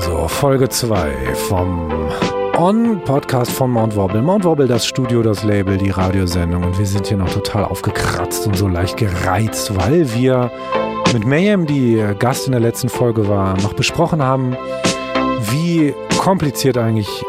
So, Folge 2 vom On-Podcast von Mount Wobble. Mount Wobble, das Studio, das Label, die Radiosendung. Und wir sind hier noch total aufgekratzt und so leicht gereizt, weil wir mit Mayhem, die Gast in der letzten Folge war, noch besprochen haben, wie kompliziert eigentlich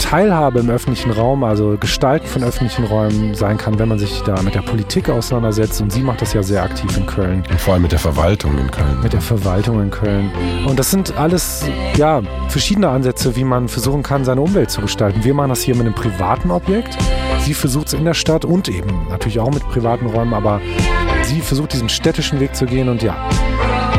Teilhabe im öffentlichen Raum, also Gestalten von öffentlichen Räumen sein kann, wenn man sich da mit der Politik auseinandersetzt. Und sie macht das ja sehr aktiv in Köln. Und vor allem mit der Verwaltung in Köln. Mit der Verwaltung in Köln. Und das sind alles ja, verschiedene Ansätze, wie man versuchen kann, seine Umwelt zu gestalten. Wir machen das hier mit einem privaten Objekt. Sie versucht es in der Stadt und eben natürlich auch mit privaten Räumen, aber sie versucht diesen städtischen Weg zu gehen und ja,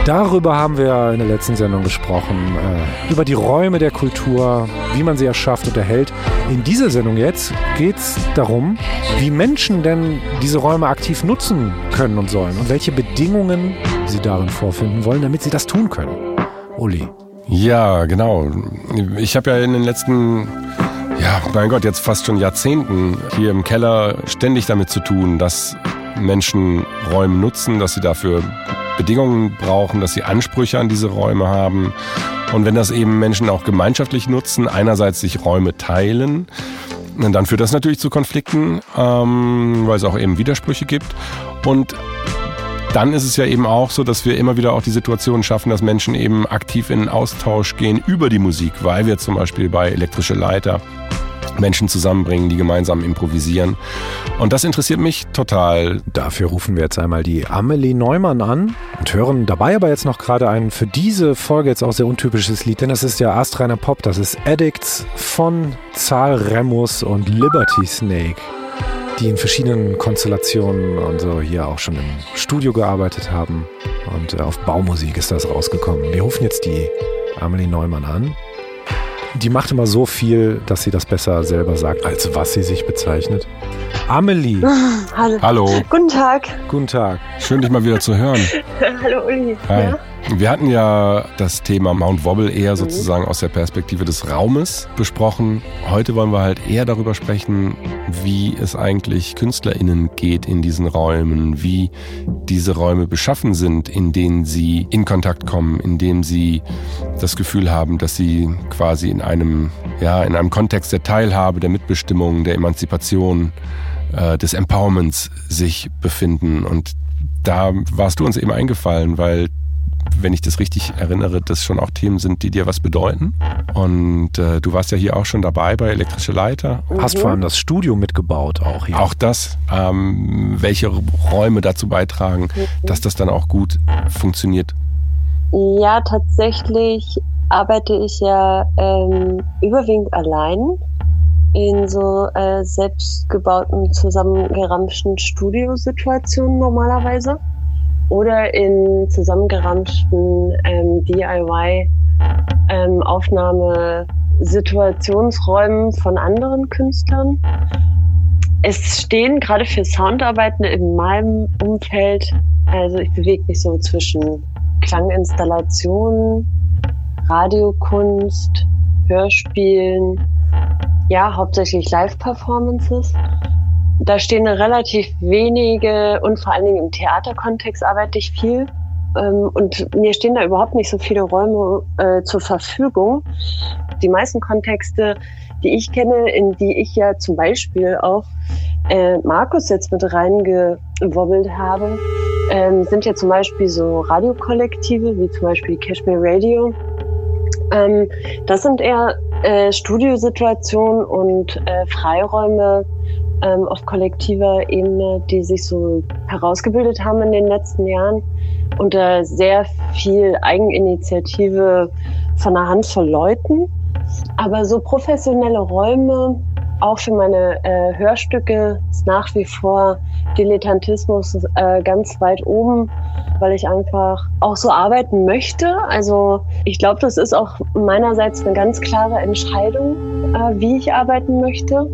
Darüber haben wir in der letzten Sendung gesprochen. Äh, über die Räume der Kultur, wie man sie erschafft und erhält. In dieser Sendung jetzt geht es darum, wie Menschen denn diese Räume aktiv nutzen können und sollen und welche Bedingungen sie darin vorfinden wollen, damit sie das tun können. Uli. Ja, genau. Ich habe ja in den letzten ja, mein Gott, jetzt fast schon Jahrzehnten hier im Keller ständig damit zu tun, dass Menschen Räume nutzen, dass sie dafür Bedingungen brauchen, dass sie Ansprüche an diese Räume haben. Und wenn das eben Menschen auch gemeinschaftlich nutzen, einerseits sich Räume teilen, dann führt das natürlich zu Konflikten, ähm, weil es auch eben Widersprüche gibt. Und dann ist es ja eben auch so, dass wir immer wieder auch die Situation schaffen, dass Menschen eben aktiv in Austausch gehen über die Musik, weil wir zum Beispiel bei elektrische Leiter Menschen zusammenbringen, die gemeinsam improvisieren. Und das interessiert mich total. Dafür rufen wir jetzt einmal die Amelie Neumann an und hören dabei aber jetzt noch gerade ein für diese Folge jetzt auch sehr untypisches Lied, denn das ist ja Astreiner Pop, das ist Addicts von Zahl Remus und Liberty Snake die in verschiedenen Konstellationen und so hier auch schon im Studio gearbeitet haben. Und äh, auf Baumusik ist das rausgekommen. Wir rufen jetzt die Amelie Neumann an die macht immer so viel, dass sie das besser selber sagt, als was sie sich bezeichnet. Amelie. Hallo. Hallo. Guten Tag. Guten Tag. Schön, dich mal wieder zu hören. Hallo Uli. Hi. Ja? Wir hatten ja das Thema Mount Wobble eher sozusagen aus der Perspektive des Raumes besprochen. Heute wollen wir halt eher darüber sprechen, wie es eigentlich KünstlerInnen geht in diesen Räumen, wie diese Räume beschaffen sind, in denen sie in Kontakt kommen, in dem sie das Gefühl haben, dass sie quasi in einem, ja, in einem Kontext der Teilhabe, der Mitbestimmung, der Emanzipation, äh, des Empowerments sich befinden. Und da warst du uns eben eingefallen, weil wenn ich das richtig erinnere, das schon auch Themen sind, die dir was bedeuten. Und äh, du warst ja hier auch schon dabei bei Elektrische Leiter. Hast mhm. vor allem das Studio mitgebaut auch hier. Auch das, ähm, welche Räume dazu beitragen, mhm. dass das dann auch gut funktioniert. Ja, tatsächlich arbeite ich ja ähm, überwiegend allein in so äh, selbstgebauten, zusammengeramschten Studiosituationen normalerweise oder in zusammengeramschten ähm, DIY-Aufnahmesituationsräumen ähm, von anderen Künstlern. Es stehen gerade für Soundarbeiten in meinem Umfeld, also ich bewege mich so zwischen Klanginstallationen, Radiokunst, Hörspielen, ja, hauptsächlich Live-Performances da stehen relativ wenige und vor allen Dingen im Theaterkontext arbeite ich viel. Ähm, und mir stehen da überhaupt nicht so viele Räume äh, zur Verfügung. Die meisten Kontexte, die ich kenne, in die ich ja zum Beispiel auch äh, Markus jetzt mit reingewobbelt habe, ähm, sind ja zum Beispiel so Radiokollektive, wie zum Beispiel Cashmere Radio. Ähm, das sind eher äh, Studiosituationen und äh, Freiräume, ähm, auf kollektiver Ebene, die sich so herausgebildet haben in den letzten Jahren unter sehr viel Eigeninitiative von einer Handvoll Leuten. Aber so professionelle Räume, auch für meine äh, Hörstücke, ist nach wie vor Dilettantismus äh, ganz weit oben, weil ich einfach auch so arbeiten möchte. Also ich glaube, das ist auch meinerseits eine ganz klare Entscheidung, äh, wie ich arbeiten möchte.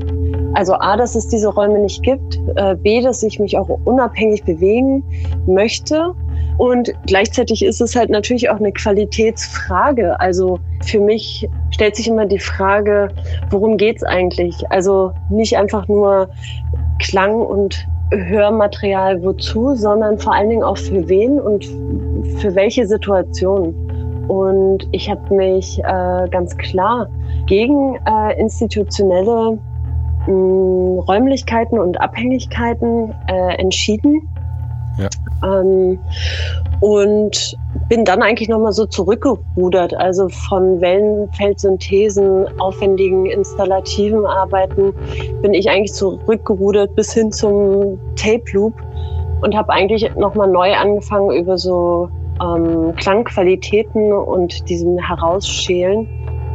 Also A, dass es diese Räume nicht gibt, äh, B, dass ich mich auch unabhängig bewegen möchte Und gleichzeitig ist es halt natürlich auch eine Qualitätsfrage. Also für mich stellt sich immer die Frage, worum geht's eigentlich? Also nicht einfach nur Klang und Hörmaterial wozu, sondern vor allen Dingen auch für wen und für welche Situation. Und ich habe mich äh, ganz klar gegen äh, institutionelle mh, Räumlichkeiten und Abhängigkeiten äh, entschieden. Ja. Ähm, und bin dann eigentlich nochmal so zurückgerudert, also von Wellenfeldsynthesen, aufwendigen installativen Arbeiten bin ich eigentlich zurückgerudert bis hin zum Tape Loop und habe eigentlich nochmal neu angefangen über so ähm, Klangqualitäten und diesem Herausschälen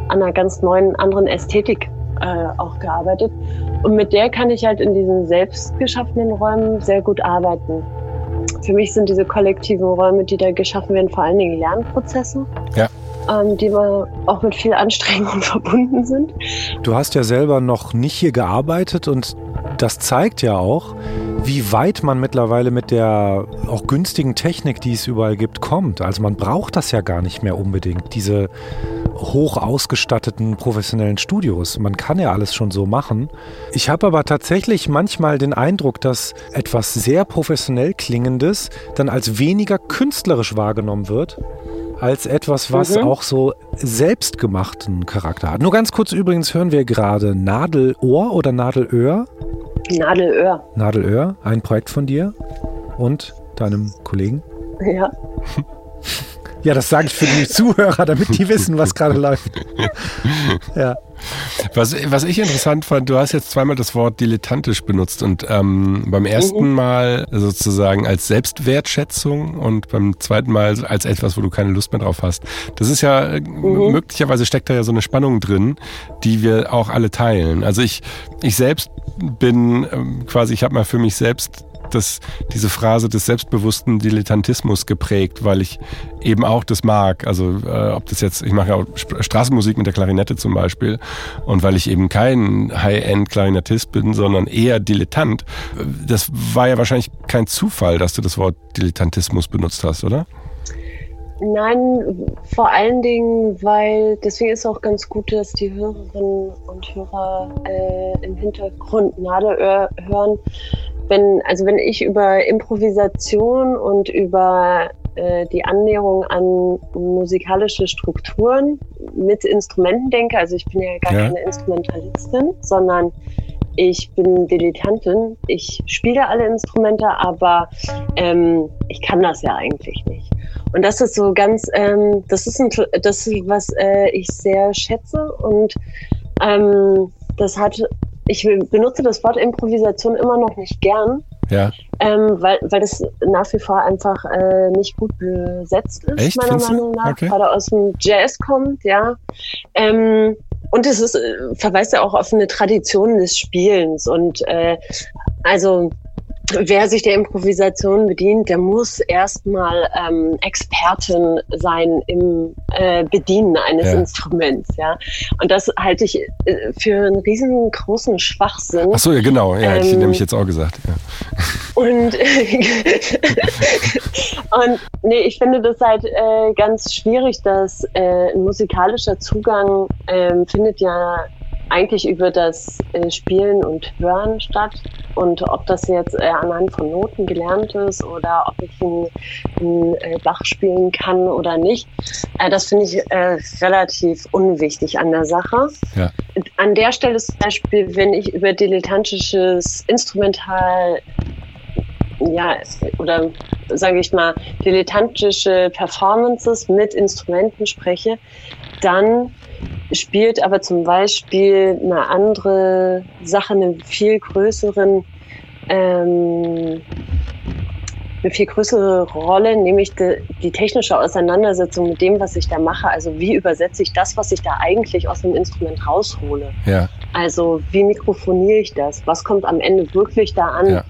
an einer ganz neuen, anderen Ästhetik äh, auch gearbeitet. Und mit der kann ich halt in diesen selbst geschaffenen Räumen sehr gut arbeiten. Für mich sind diese kollektiven Räume, die da geschaffen werden, vor allen Dingen Lernprozesse. Ja. Ähm, die mal auch mit viel Anstrengung verbunden sind. Du hast ja selber noch nicht hier gearbeitet und das zeigt ja auch, wie weit man mittlerweile mit der auch günstigen Technik, die es überall gibt, kommt. Also man braucht das ja gar nicht mehr unbedingt, diese hoch ausgestatteten professionellen Studios. Man kann ja alles schon so machen. Ich habe aber tatsächlich manchmal den Eindruck, dass etwas sehr professionell klingendes dann als weniger künstlerisch wahrgenommen wird als etwas, was mhm. auch so selbstgemachten Charakter hat. Nur ganz kurz übrigens hören wir gerade Nadelohr oder Nadelöhr. Nadelöhr. Nadelöhr, ein Projekt von dir und deinem Kollegen. Ja. Ja, das sage ich für die Zuhörer, damit die wissen, was gerade läuft. Ja. Was, was ich interessant fand, du hast jetzt zweimal das Wort dilettantisch benutzt und ähm, beim ersten mhm. Mal sozusagen als Selbstwertschätzung und beim zweiten Mal als etwas, wo du keine Lust mehr drauf hast. Das ist ja, mhm. möglicherweise steckt da ja so eine Spannung drin, die wir auch alle teilen. Also ich, ich selbst bin ähm, quasi, ich habe mal für mich selbst das, diese Phrase des selbstbewussten Dilettantismus geprägt, weil ich eben auch das mag. Also äh, ob das jetzt, ich mache ja auch Straßenmusik mit der Klarinette zum Beispiel und weil ich eben kein High-End-Klarinettist bin, sondern eher Dilettant. Das war ja wahrscheinlich kein Zufall, dass du das Wort Dilettantismus benutzt hast, oder? Nein, vor allen Dingen, weil deswegen ist es auch ganz gut, dass die Hörerinnen und Hörer äh, im Hintergrund Nadelöhr hören. Wenn, also wenn ich über Improvisation und über äh, die Annäherung an musikalische Strukturen mit Instrumenten denke, also ich bin ja gar ja. keine Instrumentalistin, sondern ich bin Dilettantin. Ich spiele alle Instrumente, aber ähm, ich kann das ja eigentlich nicht. Und das ist so ganz, ähm, das ist ein, das ist was äh, ich sehr schätze und ähm, das hat, ich benutze das Wort Improvisation immer noch nicht gern, ja. ähm, weil, weil das nach wie vor einfach äh, nicht gut besetzt ist, Echt? meiner Findest Meinung nach, okay. weil er aus dem Jazz kommt, ja. Ähm, und es ist, äh, verweist ja auch auf eine Tradition des Spielens und äh, also wer sich der Improvisation bedient, der muss erstmal ähm, Expertin sein im äh, Bedienen eines ja. Instruments, ja. Und das halte ich äh, für einen riesengroßen Schwachsinn. Ach so, ja, genau, ja, ähm, ich nämlich jetzt auch gesagt. Ja. Und, und nee, ich finde das halt äh, ganz schwierig, dass äh, ein musikalischer Zugang äh, findet ja eigentlich über das äh, Spielen und Hören statt. Und ob das jetzt äh, anhand von Noten gelernt ist oder ob ich einen, äh, Bach spielen kann oder nicht, das finde ich relativ unwichtig an der Sache. Ja. An der Stelle zum Beispiel, wenn ich über dilettantisches Instrumental ja, oder sage ich mal, dilettantische Performances mit Instrumenten spreche, dann spielt aber zum Beispiel eine andere Sache eine viel größeren ähm, eine viel größere Rolle, nämlich die, die, technische Auseinandersetzung mit dem, was ich da mache. Also wie übersetze ich das, was ich da eigentlich aus dem Instrument raushole? Ja. Also wie mikrofoniere ich das? Was kommt am Ende wirklich da an? Ja.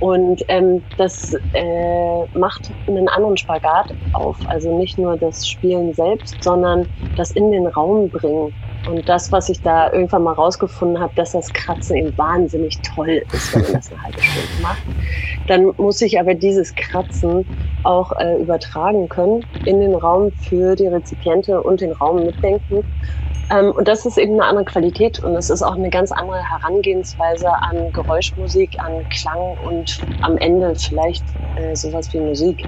Und ähm, das äh, macht einen anderen Spagat auf. Also nicht nur das Spielen selbst, sondern das in den Raum bringen. Und das, was ich da irgendwann mal rausgefunden habe, dass das Kratzen eben wahnsinnig toll ist, wenn man das eine halbe Stunde macht, dann muss ich aber dieses Kratzen auch äh, übertragen können in den Raum für die Rezipiente und den Raum mitdenken. Ähm, und das ist eben eine andere Qualität und es ist auch eine ganz andere Herangehensweise an Geräuschmusik, an Klang und am Ende vielleicht äh, sowas wie Musik.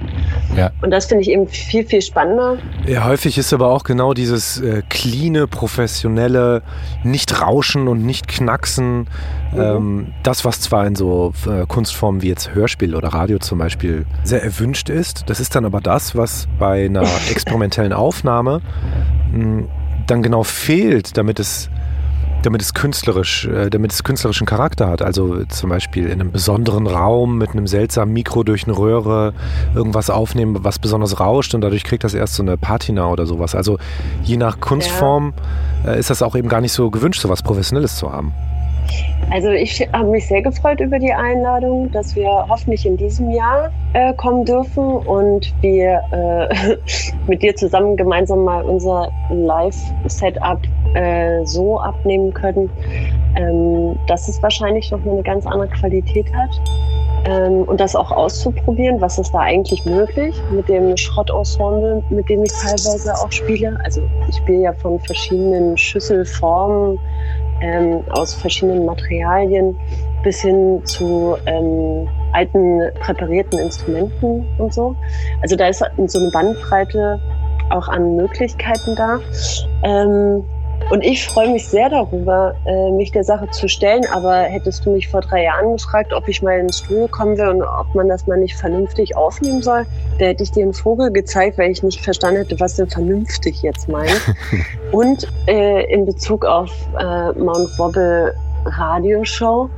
Ja. Und das finde ich eben viel, viel spannender. Ja, häufig ist aber auch genau dieses äh, cleane, professionelle, nicht rauschen und nicht knacksen. Mhm. Ähm, das, was zwar in so äh, Kunstformen wie jetzt Hörspiel oder Radio zum Beispiel sehr erwünscht ist, das ist dann aber das, was bei einer experimentellen Aufnahme mh, hm, dann genau fehlt, damit es damit es künstlerisch, äh, damit es künstlerischen Charakter hat. Also zum Beispiel in einem besonderen Raum mit einem seltsamen Mikro durch eine Röhre irgendwas aufnehmen, was besonders rauscht und dadurch kriegt das erst so eine Patina oder sowas. Also je nach Kunstform ja. Äh, ist das auch eben gar nicht so gewünscht, so was Professionelles zu haben. Also ich habe mich sehr gefreut über die Einladung, dass wir hoffentlich in diesem Jahr äh, kommen dürfen und wir äh, mit dir zusammen gemeinsam mal unser Live-Setup äh, so abnehmen können, ähm, dass es wahrscheinlich noch eine ganz andere Qualität hat. Ähm, und das auch auszuprobieren, was ist da eigentlich möglich mit dem Schrottensemble, mit dem ich teilweise auch spiele. Also ich spiele ja von verschiedenen Schüsselformen ähm, aus verschiedenen Materialien bis hin zu ähm, alten präparierten Instrumenten und so. Also da ist so eine Bandbreite auch an Möglichkeiten da. Ähm, und ich freue mich sehr darüber, äh, mich der Sache zu stellen. Aber hättest du mich vor drei Jahren gefragt, ob ich mal ins Studio kommen will und ob man das mal nicht vernünftig aufnehmen soll, da hätte ich dir einen Vogel gezeigt, weil ich nicht verstanden hätte, was denn vernünftig jetzt meint. und äh, in Bezug auf äh, Mount Wobble Radioshow.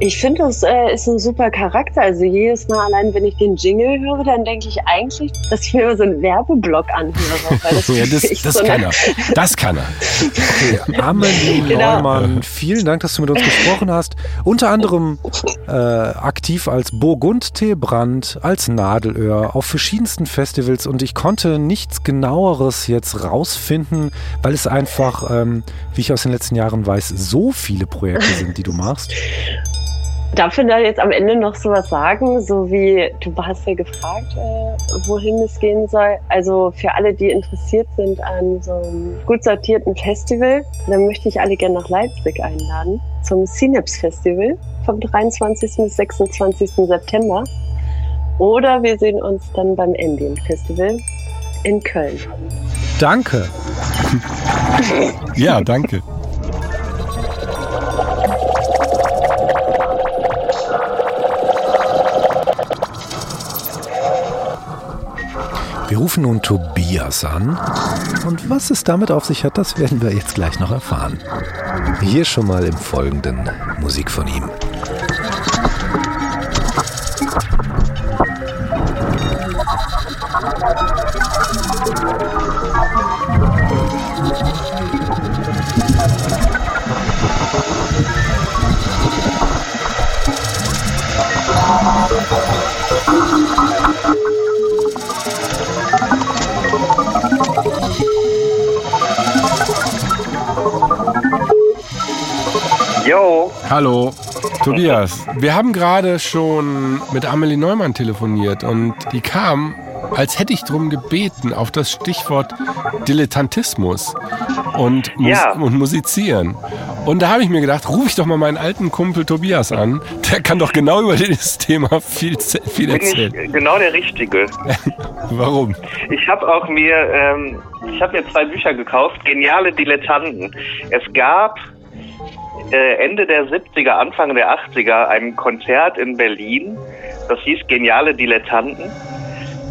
Ich finde, das äh, ist ein super Charakter. Also jedes Mal allein, wenn ich den Jingle höre, dann denke ich eigentlich, dass ich mir immer so einen Werbeblock anhöre. das ja, das, das so kann er. Das kann er. Okay, Amelie genau. Neumann, vielen Dank, dass du mit uns gesprochen hast. Unter anderem äh, aktiv als Burgund-Teebrand, als Nadelöhr auf verschiedensten Festivals und ich konnte nichts genaueres jetzt rausfinden, weil es einfach, ähm, wie ich aus den letzten Jahren weiß, so viele Projekte sind, die du machst? Darf ich da jetzt am Ende noch sowas sagen, so wie du hast ja gefragt, äh, wohin es gehen soll. Also für alle, die interessiert sind an so einem gut sortierten Festival, dann möchte ich alle gerne nach Leipzig einladen zum Synapse Festival vom 23. bis 26. September. Oder wir sehen uns dann beim Ambient Festival in Köln. Danke. ja, danke. Rufen nun Tobias an. Und was es damit auf sich hat, das werden wir jetzt gleich noch erfahren. Hier schon mal im Folgenden Musik von ihm. Jo. Hallo. Tobias, wir haben gerade schon mit Amelie Neumann telefoniert und die kam, als hätte ich darum gebeten, auf das Stichwort Dilettantismus und, Mus ja. und Musizieren. Und da habe ich mir gedacht, rufe ich doch mal meinen alten Kumpel Tobias an. Der kann doch genau über dieses Thema viel, viel erzählen. Bin ich genau der Richtige. Warum? Ich habe auch mir, ähm, ich habe mir zwei Bücher gekauft, Geniale Dilettanten. Es gab Ende der 70er, Anfang der 80er ein Konzert in Berlin. Das hieß Geniale Dilettanten.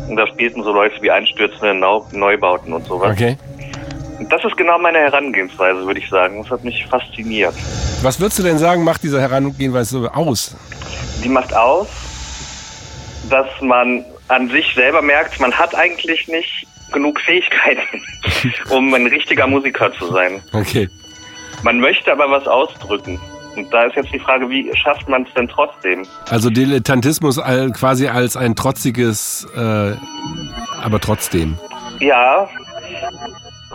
Und da spielten so Leute wie einstürzende Neubauten und sowas. Okay. Und das ist genau meine Herangehensweise, würde ich sagen. Das hat mich fasziniert. Was würdest du denn sagen, macht diese Herangehensweise aus? Die macht aus, dass man an sich selber merkt, man hat eigentlich nicht genug Fähigkeiten, um ein richtiger Musiker zu sein. Okay. Man möchte aber was ausdrücken. Und da ist jetzt die Frage, wie schafft man es denn trotzdem? Also Dilettantismus quasi als ein trotziges, äh, aber trotzdem. Ja,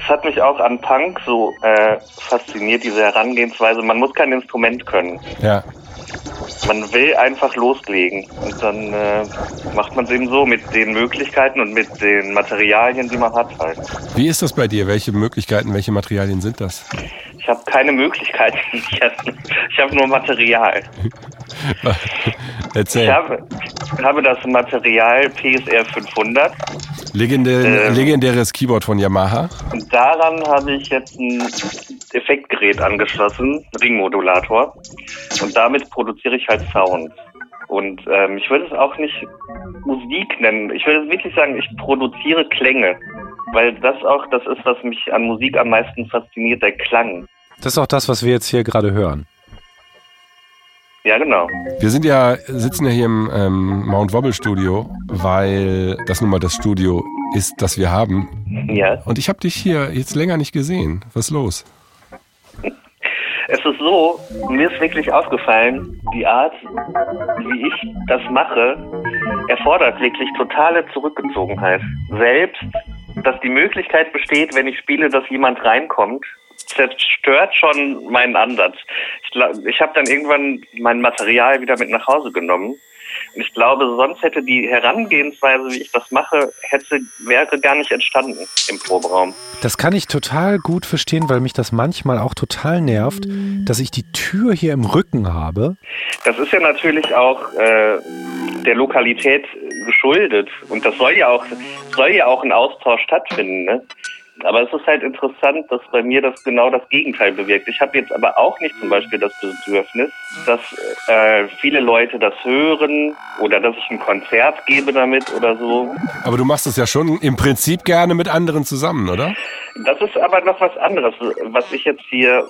es hat mich auch an Punk so äh, fasziniert, diese Herangehensweise. Man muss kein Instrument können. Ja. Man will einfach loslegen. Und dann äh, macht man es eben so mit den Möglichkeiten und mit den Materialien, die man hat halt. Wie ist das bei dir? Welche Möglichkeiten, welche Materialien sind das? Ich habe keine Möglichkeiten. Ich habe hab nur Material. Erzähl. Ich habe, habe das Material PSR 500 Legendär, Ähm. legendäres Keyboard von Yamaha. und daran habe ich jetzt ein Effektgerät angeschlossen, Ringmodulator. Und damit produziere ich halt Sound. Und ähm, ich würde es auch nicht Musik nennen. Ich würde wirklich sagen, ich produziere Klänge. Weil das auch das ist, was mich an Musik am meisten fasziniert, der Klang. Das ist auch das, was wir jetzt hier gerade hören. Ja, genau. Wir sind ja, sitzen ja hier im ähm, Mount Wobble Studio, weil das nun mal das Studio ist, das wir haben. Ja. Und ich habe dich hier jetzt länger nicht gesehen. Was ist los? Es ist so, mir ist wirklich aufgefallen, die Art, wie ich das mache, erfordert wirklich totale Zurückgezogenheit. Selbst, dass die Möglichkeit besteht, wenn ich spiele, dass jemand reinkommt, zerstört schon meinen Ansatz. Ich, ich habe dann irgendwann mein Material wieder mit nach Hause genommen. Und ich glaube, sonst hätte die Herangehensweise, wie ich das mache, hätte, wäre gar nicht entstanden im Proberaum. Das kann ich total gut verstehen, weil mich das manchmal auch total nervt, dass ich die Tür hier im Rücken habe. Das ist ja natürlich auch äh, der Lokalität geschuldet und das soll ja auch soll ja auch ein Austausch stattfinden. Ne? Aber es ist halt interessant, dass bei mir das genau das Gegenteil bewirkt. Ich habe jetzt aber auch nicht zum Beispiel das Bedürfnis, dass äh, viele Leute das hören oder dass ich ein Konzert gebe damit oder so. Aber du machst es ja schon im Prinzip gerne mit anderen zusammen, oder? Das ist aber noch was anderes. Was ich jetzt hier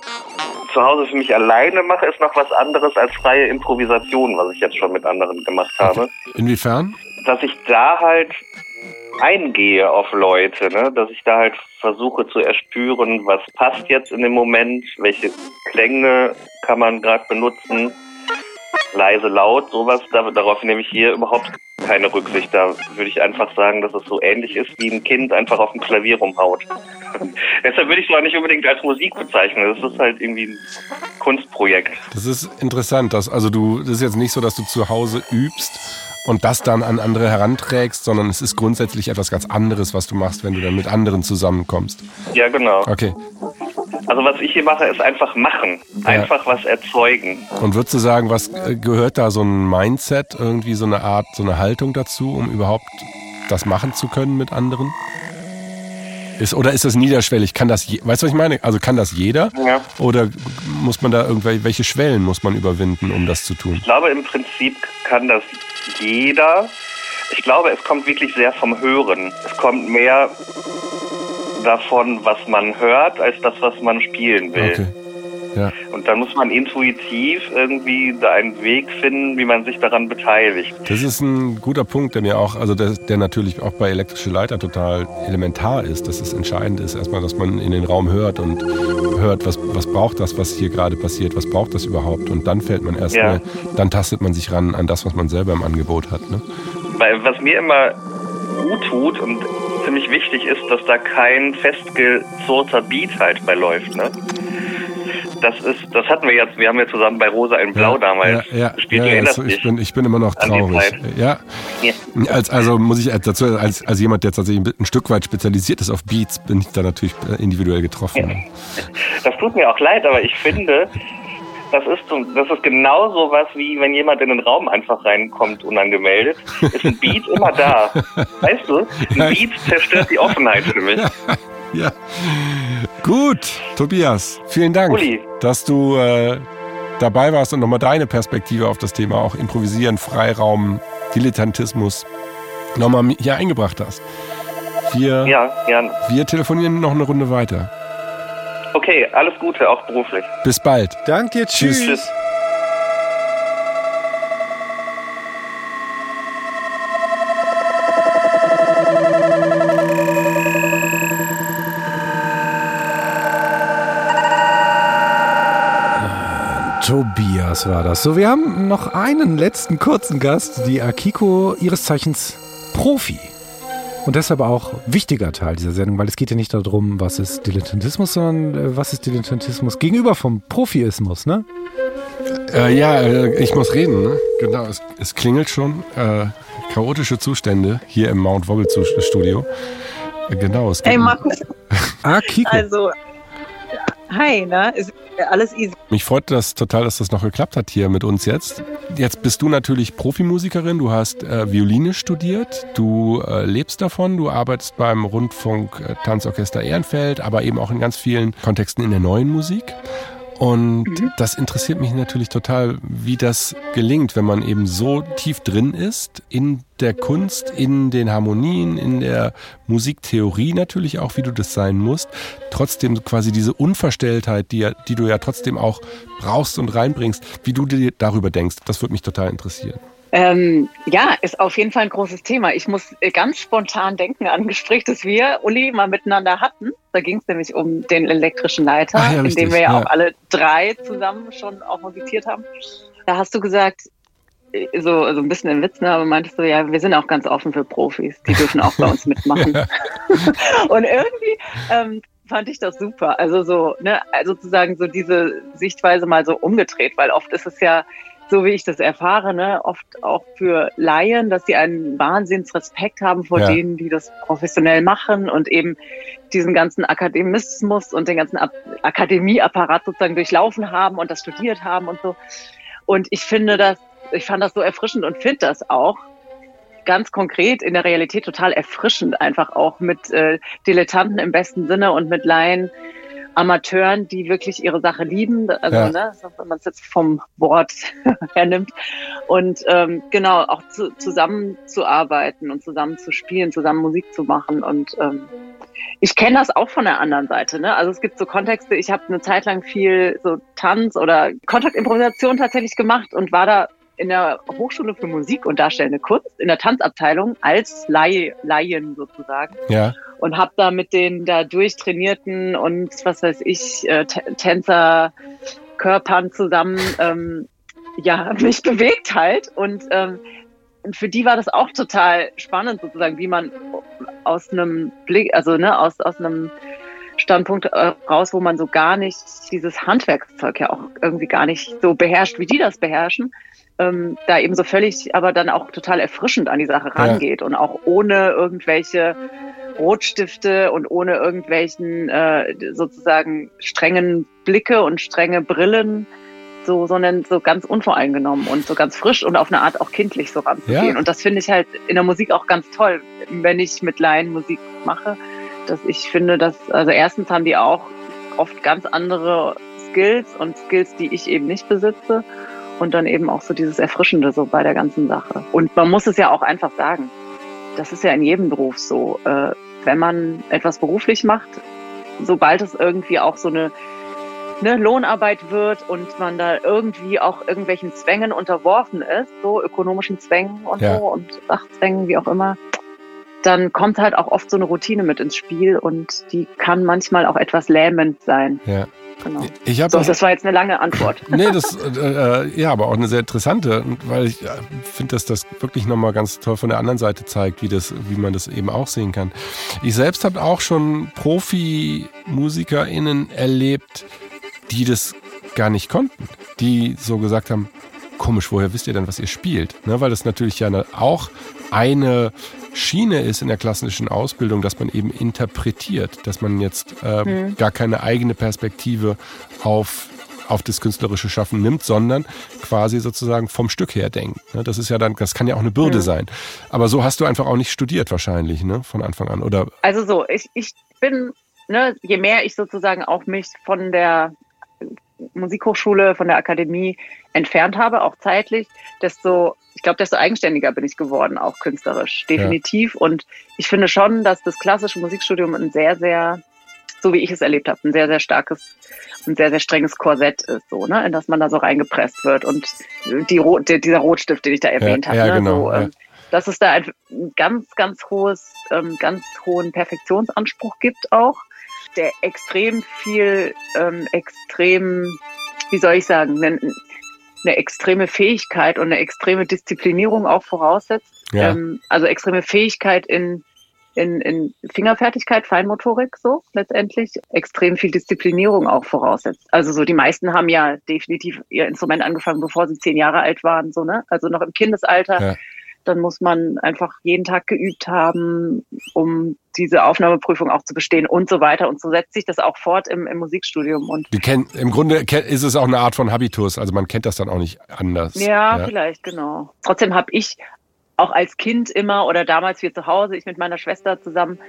zu Hause für mich alleine mache, ist noch was anderes als freie Improvisation, was ich jetzt schon mit anderen gemacht habe. Inwiefern? dass ich da halt eingehe auf Leute, ne? dass ich da halt versuche zu erspüren, was passt jetzt in dem Moment, welche Klänge kann man gerade benutzen, leise, laut, sowas, da, darauf nehme ich hier überhaupt keine Rücksicht. Da würde ich einfach sagen, dass es so ähnlich ist, wie ein Kind einfach auf dem Klavier rumhaut. Deshalb würde ich es auch nicht unbedingt als Musik bezeichnen. Das ist halt irgendwie ein Kunstprojekt. Das ist interessant. Dass, also du, das ist jetzt nicht so, dass du zu Hause übst und das dann an andere heranträgst, sondern es ist grundsätzlich etwas ganz anderes, was du machst, wenn du dann mit anderen zusammenkommst. Ja, genau. Okay. Also was ich hier mache, ist einfach machen. Einfach was erzeugen. Und würdest du sagen, was äh, gehört da so ein Mindset, irgendwie so eine Art, so eine Haltung dazu, um überhaupt das machen zu können mit anderen? Ist, oder ist das niederschwellig? Kann das, je, weißt du, was ich meine? Also kann das jeder? Ja. Oder muss man da irgendwelche, welche Schwellen muss man überwinden, um das zu tun? Ich glaube, im Prinzip kann das jeder. Ich glaube, es kommt wirklich sehr vom Hören. Es kommt mehr davon, was man hört, als das, was man spielen will. Okay. Ja. Und dann muss man intuitiv irgendwie einen Weg finden, wie man sich daran beteiligt. Das ist ein guter Punkt, der mir auch, also der, der natürlich auch bei elektrische Leiter total elementar ist, dass es entscheidend ist, erstmal, dass man in den Raum hört und hört, was, was braucht das, was hier gerade passiert, was braucht das überhaupt und dann fällt man erstmal, Ja. dann tastet man sich ran an das, was man selber im Angebot hat. Ne? Weil was mir immer gut tut und ziemlich wichtig ist, dass da kein festgezurrter Beat halt bei läuft. Ne? Das ist, das hatten wir jetzt, wir haben ja zusammen bei Rosa in Blau damals ja, ja, gespielt, ja, ja, so, ich, bin, ich bin immer noch traurig. Ja, Ja. als, also muss ich dazu, als, als jemand, der tatsächlich ein Stück weit spezialisiert ist auf Beats, bin ich da natürlich individuell getroffen. Das tut mir auch leid, aber ich finde, das ist, so, das ist genauso was, wie wenn jemand in den Raum einfach reinkommt, unangemeldet. Ist ein Beat immer da. Weißt du? Ein Beat zerstört die Offenheit für mich. Ja. Gut, Tobias, vielen Dank, Uli. dass du äh, dabei warst und nochmal deine Perspektive auf das Thema auch Improvisieren, Freiraum, Dilettantismus nochmal hier eingebracht hast. Wir, Ja, ja. wir telefonieren noch eine Runde weiter. Okay, alles Gute, auch beruflich. Bis bald. Danke tschüss. Tschüss. Tobias war das. So, wir haben noch einen letzten kurzen Gast, die Akiko ihres Zeichens Profi. Und deshalb auch wichtiger Teil dieser Sendung, weil es geht ja nicht darum, was ist Dilettantismus, sondern äh, was ist Dilettantismus gegenüber vom Profiismus, ne? Äh, ja, äh, ich muss reden. Ne? Genau, es, es, klingelt schon. Äh, chaotische Zustände hier im Mount Wobble Studio. Äh, genau. Es hey Markus. ah, Kiko. Also, hi, ne? Ist alles easy. Mich freut das total, dass das noch geklappt hat hier mit uns jetzt. Jetzt bist du natürlich Profimusikerin, du hast äh, Violine studiert, du äh, lebst davon, du arbeitest beim Rundfunk äh, Tanzorchester Ehrenfeld, aber eben auch in ganz vielen Kontexten in der neuen Musik. Und mhm. das interessiert mich natürlich total, wie das gelingt, wenn man eben so tief drin ist in der Kunst, in den Harmonien, in der Musiktheorie natürlich auch, wie du das sein musst. Trotzdem quasi diese Unverstelltheit, die, die du ja trotzdem auch brauchst und reinbringst, wie du dir darüber denkst, das würde mich total interessieren. Ähm, ja, ist auf jeden Fall ein großes Thema. Ich muss ganz spontan denken an ein Gespräch, das wir, Uli, mal miteinander hatten. Da ging es nämlich um den elektrischen Leiter, ja, in dem wir ja, ja, auch alle drei zusammen schon auch musiziert haben. Da hast du gesagt, äh, so, so ein bisschen im Witz, ne, aber meintest du, ja, wir sind auch ganz offen für Profis. Die dürfen auch bei uns mitmachen. Und irgendwie ähm, fand ich das super. Also so, ne, also sozusagen so diese Sichtweise mal so umgedreht, weil oft ist es ja so wie ich das erfahre, ne, oft auch für Laien, dass sie einen Wahnsinnsrespekt haben vor ja. denen, die das professionell machen und eben diesen ganzen Akademismus und den ganzen Akademieapparat sozusagen durchlaufen haben und das studiert haben und so. Und ich finde das, ich fand das so erfrischend und finde das auch ganz konkret in der Realität total erfrischend, einfach auch mit äh, Dilettanten im besten Sinne und mit Laien Amateuren, die wirklich ihre Sache lieben, also ja. ne, wenn man es jetzt vom Wort hernimmt und ähm, genau auch zu, zusammenzuarbeiten und zusammen zu spielen, zusammen Musik zu machen und ähm, ich kenne das auch von der anderen Seite. Ne? Also es gibt so Kontexte, ich habe eine Zeit lang viel so Tanz oder Kontaktimprovisation tatsächlich gemacht und war da in der Hochschule für Musik und Darstellende Kunst, in der Tanzabteilung als Laie, Laien sozusagen. Ja. Und habe da mit den da durchtrainierten und was weiß ich, äh, Tänzer, Körpern zusammen ähm, ja, mich bewegt halt. Und ähm, für die war das auch total spannend, sozusagen, wie man aus einem Blick, also ne, aus, aus einem Standpunkt äh, raus, wo man so gar nicht dieses Handwerkszeug ja auch irgendwie gar nicht so beherrscht, wie die das beherrschen, ähm, da eben so völlig, aber dann auch total erfrischend an die Sache rangeht ja. und auch ohne irgendwelche Rotstifte und ohne irgendwelchen äh, sozusagen strengen Blicke und strenge Brillen so, sondern so ganz unvoreingenommen und so ganz frisch und auf eine Art auch kindlich so ranzugehen. Ja. Und das finde ich halt in der Musik auch ganz toll, wenn ich mit Laien Musik mache, dass ich finde, dass, also erstens haben die auch oft ganz andere Skills und Skills, die ich eben nicht besitze und dann eben auch so dieses Erfrischende so bei der ganzen Sache. Und man muss es ja auch einfach sagen, das ist ja in jedem Beruf so. Äh, wenn man etwas beruflich macht, sobald es irgendwie auch so eine ne, Lohnarbeit wird und man da irgendwie auch irgendwelchen Zwängen unterworfen ist, so ökonomischen Zwängen und ja. so und Sachzwängen, wie auch immer, dann kommt halt auch oft so eine Routine mit ins Spiel und die kann manchmal auch etwas lähmend sein. Ja. Genau. Ich so, das war jetzt eine lange Antwort. nee, das, äh, äh, ja, aber auch eine sehr interessante, weil ich äh, finde, dass das wirklich nochmal ganz toll von der anderen Seite zeigt, wie, das, wie man das eben auch sehen kann. Ich selbst habe auch schon Profi-MusikerInnen erlebt, die das gar nicht konnten, die so gesagt haben, komisch, woher wisst ihr denn, was ihr spielt? Ne, weil das natürlich ja auch eine Schiene ist in der klassischen Ausbildung, dass man eben interpretiert, dass man jetzt äh, mhm. gar keine eigene Perspektive auf auf das künstlerische Schaffen nimmt, sondern quasi sozusagen vom Stück her denkt. Ne, das ist ja dann, das kann ja auch eine Bürde mhm. sein. Aber so hast du einfach auch nicht studiert wahrscheinlich, ne, von Anfang an, oder? Also so, ich, ich bin, ne, je mehr ich sozusagen auch mich von der Musikhochschule, von der Akademie entfernt habe, auch zeitlich, desto, glaube, desto eigenständiger bin ich geworden, auch künstlerisch, definitiv. Ja. Und ich finde schon, dass das klassische Musikstudium ein sehr, sehr, so wie ich es erlebt habe, ein sehr, sehr starkes und sehr, sehr strenges Korsett ist, so, ne, in das man da so reingepresst wird. Und die, die dieser Rotstift, den ich da erwähnt ja, habe, ja, ne, genau, so, ähm, dass es da ein ganz, ganz hohes, ähm, ganz hohen Perfektionsanspruch gibt auch der extrem viel, ähm, extrem, wie soll ich sagen, eine, extreme Fähigkeit und eine extreme Disziplinierung auch voraussetzt. Ja. Ähm, also extreme Fähigkeit in in, in Fingerfertigkeit, Feinmotorik so letztendlich extrem viel Disziplinierung auch voraussetzt. Also so die meisten haben ja definitiv ihr Instrument angefangen, bevor sie zehn Jahre alt waren, so ne? Also noch im Kindesalter. Ja. Dann muss man einfach jeden Tag geübt haben, um diese Aufnahmeprüfung auch zu bestehen und so weiter. Und so setzt sich das auch fort im, im Musikstudium. Und kennt, Im Grunde ist es auch eine Art von Habitus, also man kennt das dann auch nicht anders. Ja, ja. vielleicht, genau. Trotzdem habe ich auch als Kind immer oder damals wir zu Hause, ich mit meiner Schwester zusammen,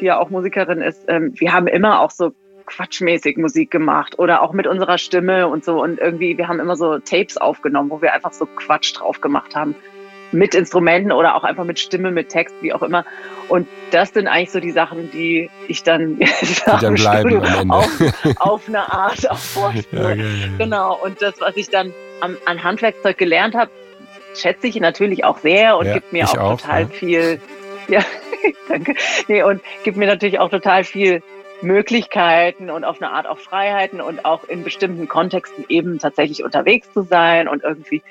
die ja auch Musikerin ist, ähm, wir haben immer auch so quatschmäßig Musik gemacht oder auch mit unserer Stimme und so und irgendwie, wir haben immer so Tapes aufgenommen, wo wir einfach so Quatsch drauf gemacht haben. Mit Instrumenten oder auch einfach mit Stimme, mit Text, wie auch immer. Und das sind eigentlich so die Sachen, die ich dann, die dann bleiben. Auf, auf eine Art auch vorstelle. Ja, ja. Genau. Und das, was ich dann am, an Handwerkszeug gelernt habe, schätze ich natürlich auch sehr und ja, gibt mir auch, auch, total ja. viel, ja, danke, nee, und gibt mir natürlich auch total viel Möglichkeiten und auf eine Art auch Freiheiten und auch in bestimmten Kontexten eben tatsächlich unterwegs zu sein und irgendwie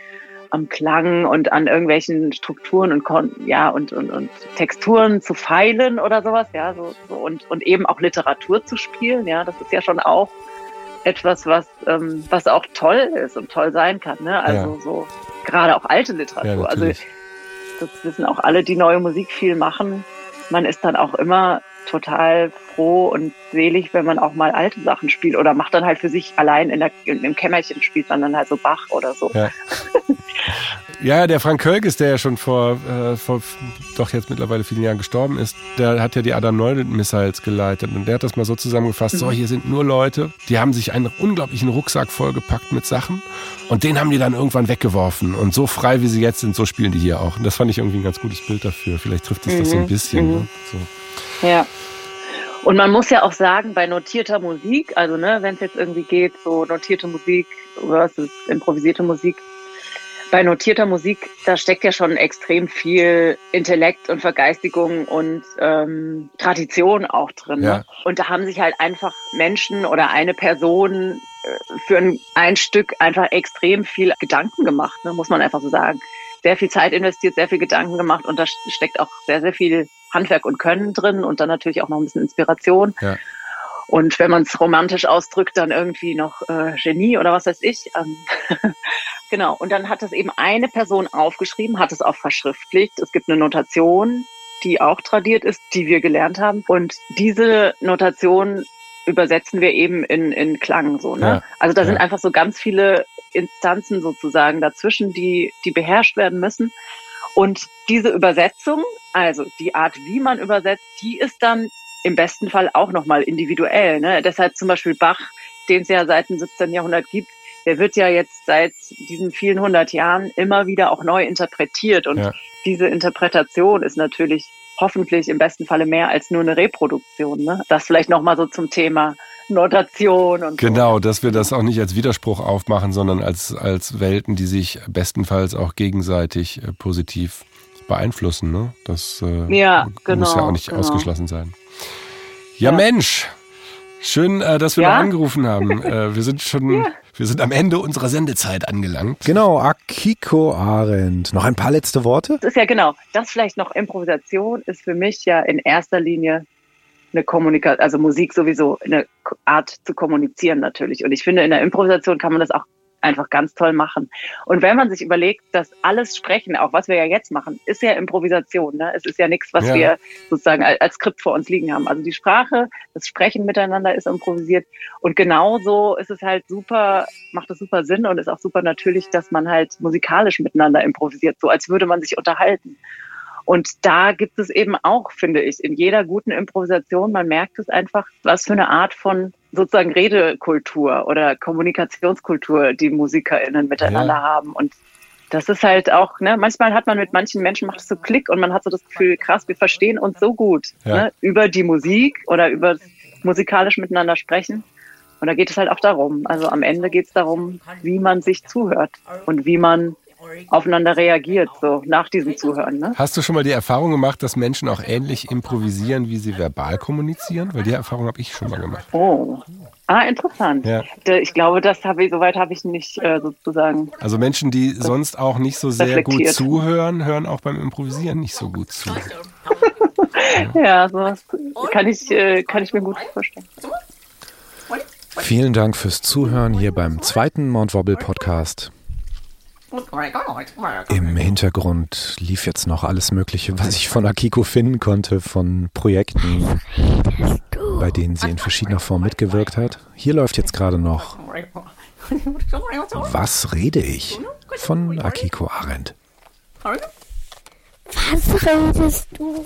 am Klang und an irgendwelchen Strukturen und ja und, und, und Texturen zu feilen oder sowas, ja, so, so und, und eben auch Literatur zu spielen, ja, das ist ja schon auch etwas, was, ähm, was auch toll ist und toll sein kann, ne? Also ja. so gerade auch alte Literatur. Ja, also das wissen auch alle, die neue Musik viel machen. Man ist dann auch immer total froh und selig, wenn man auch mal alte Sachen spielt oder macht dann halt für sich allein in der, in, im Kämmerchen spielt man dann halt so Bach oder so. Ja. Ja, der Frank Kölkes, der ja schon vor, äh, vor doch jetzt mittlerweile vielen Jahren gestorben ist, der hat ja die Adam Neudent Missiles geleitet und der hat das mal so zusammengefasst, mhm. so hier sind nur Leute, die haben sich einen unglaublichen Rucksack vollgepackt mit Sachen und den haben die dann irgendwann weggeworfen und so frei wie sie jetzt sind, so spielen die hier auch. Und das fand ich irgendwie ein ganz gutes Bild dafür. Vielleicht trifft es mhm. das so ein mhm. bisschen. Mhm. Ne? So. Ja. Und man muss ja auch sagen, bei notierter Musik, also ne, wenn es jetzt irgendwie geht, so notierte Musik versus improvisierte Musik, bei notierter Musik, da steckt ja schon extrem viel Intellekt und Vergeistigung und ähm, Tradition auch drin. Ne? Ja. Und da haben sich halt einfach Menschen oder eine Person äh, für ein, ein Stück einfach extrem viel Gedanken gemacht, ne? muss man einfach so sagen. Sehr viel Zeit investiert, sehr viel Gedanken gemacht und da steckt auch sehr, sehr viel Handwerk und Können drin und dann natürlich auch noch ein bisschen Inspiration. Ja. Und wenn man es romantisch ausdrückt, dann irgendwie noch äh, Genie oder was weiß ich. Ähm, genau. Und dann hat das eben eine Person aufgeschrieben, hat es auch verschriftlicht. Es gibt eine Notation, die auch tradiert ist, die wir gelernt haben. Und diese Notation übersetzen wir eben in, in Klang so. Ne? Ja, also da ja. sind einfach so ganz viele Instanzen sozusagen dazwischen, die, die beherrscht werden müssen. Und diese Übersetzung, also die Art, wie man übersetzt, die ist dann im besten Fall auch nochmal individuell. Ne? Deshalb zum Beispiel Bach, den es ja seit dem 17. Jahrhundert gibt, der wird ja jetzt seit diesen vielen hundert Jahren immer wieder auch neu interpretiert. Und ja. diese Interpretation ist natürlich hoffentlich im besten Falle mehr als nur eine Reproduktion. Ne? Das vielleicht nochmal so zum Thema Notation und Genau, so. dass wir das auch nicht als Widerspruch aufmachen, sondern als, als Welten, die sich bestenfalls auch gegenseitig äh, positiv beeinflussen. Ne? Das äh, ja, genau, muss ja auch nicht genau. ausgeschlossen sein. Ja, ja. Mensch, schön, äh, dass wir ja? noch angerufen haben. Äh, wir sind schon, ja. Wir sind am Ende unserer Sendezeit angelangt. Genau, Akiko Arendt. Noch ein paar letzte Worte? Das ist ja genau, das vielleicht noch Improvisation ist für mich ja in erster Linie eine Kommunikation, also Musik sowieso eine Art zu kommunizieren natürlich. Und ich finde, in der Improvisation kann man das auch einfach ganz toll machen. Und wenn man sich überlegt, dass alles Sprechen, auch was wir ja jetzt machen, ist ja Improvisation. Ne? Es ist ja nichts, was ja. wir sozusagen als Skript vor uns liegen haben. Also die Sprache, das Sprechen miteinander ist improvisiert. Und genauso ist es halt super, macht es super Sinn und ist auch super natürlich, dass man halt musikalisch miteinander improvisiert, so als würde man sich unterhalten. Und da gibt es eben auch, finde ich, in jeder guten Improvisation, man merkt es einfach, was für eine Art von sozusagen Redekultur oder Kommunikationskultur die MusikerInnen miteinander ja. haben. Und das ist halt auch, ne, manchmal hat man mit manchen Menschen macht es so Klick und man hat so das Gefühl, krass, wir verstehen uns so gut ja. ne, über die Musik oder über musikalisch miteinander sprechen. Und da geht es halt auch darum. Also am Ende geht es darum, wie man sich zuhört und wie man aufeinander reagiert, so nach diesem Zuhören. Ne? Hast du schon mal die Erfahrung gemacht, dass Menschen auch ähnlich improvisieren, wie sie verbal kommunizieren? Weil die Erfahrung habe ich schon mal gemacht. Oh. Ah, interessant. Ja. Ich glaube, das habe ich, soweit habe ich nicht äh, sozusagen. Also Menschen, die sonst auch nicht so sehr gut zuhören, hören auch beim Improvisieren nicht so gut zu. ja, sowas kann ich, äh, kann ich mir gut vorstellen. Vielen Dank fürs Zuhören hier beim zweiten Mount Wobble Podcast. Im Hintergrund lief jetzt noch alles Mögliche, was ich von Akiko finden konnte, von Projekten, bei denen sie in verschiedener Form mitgewirkt hat. Hier läuft jetzt gerade noch Was rede ich? von Akiko Arendt. Was redest du?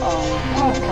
Oh, God.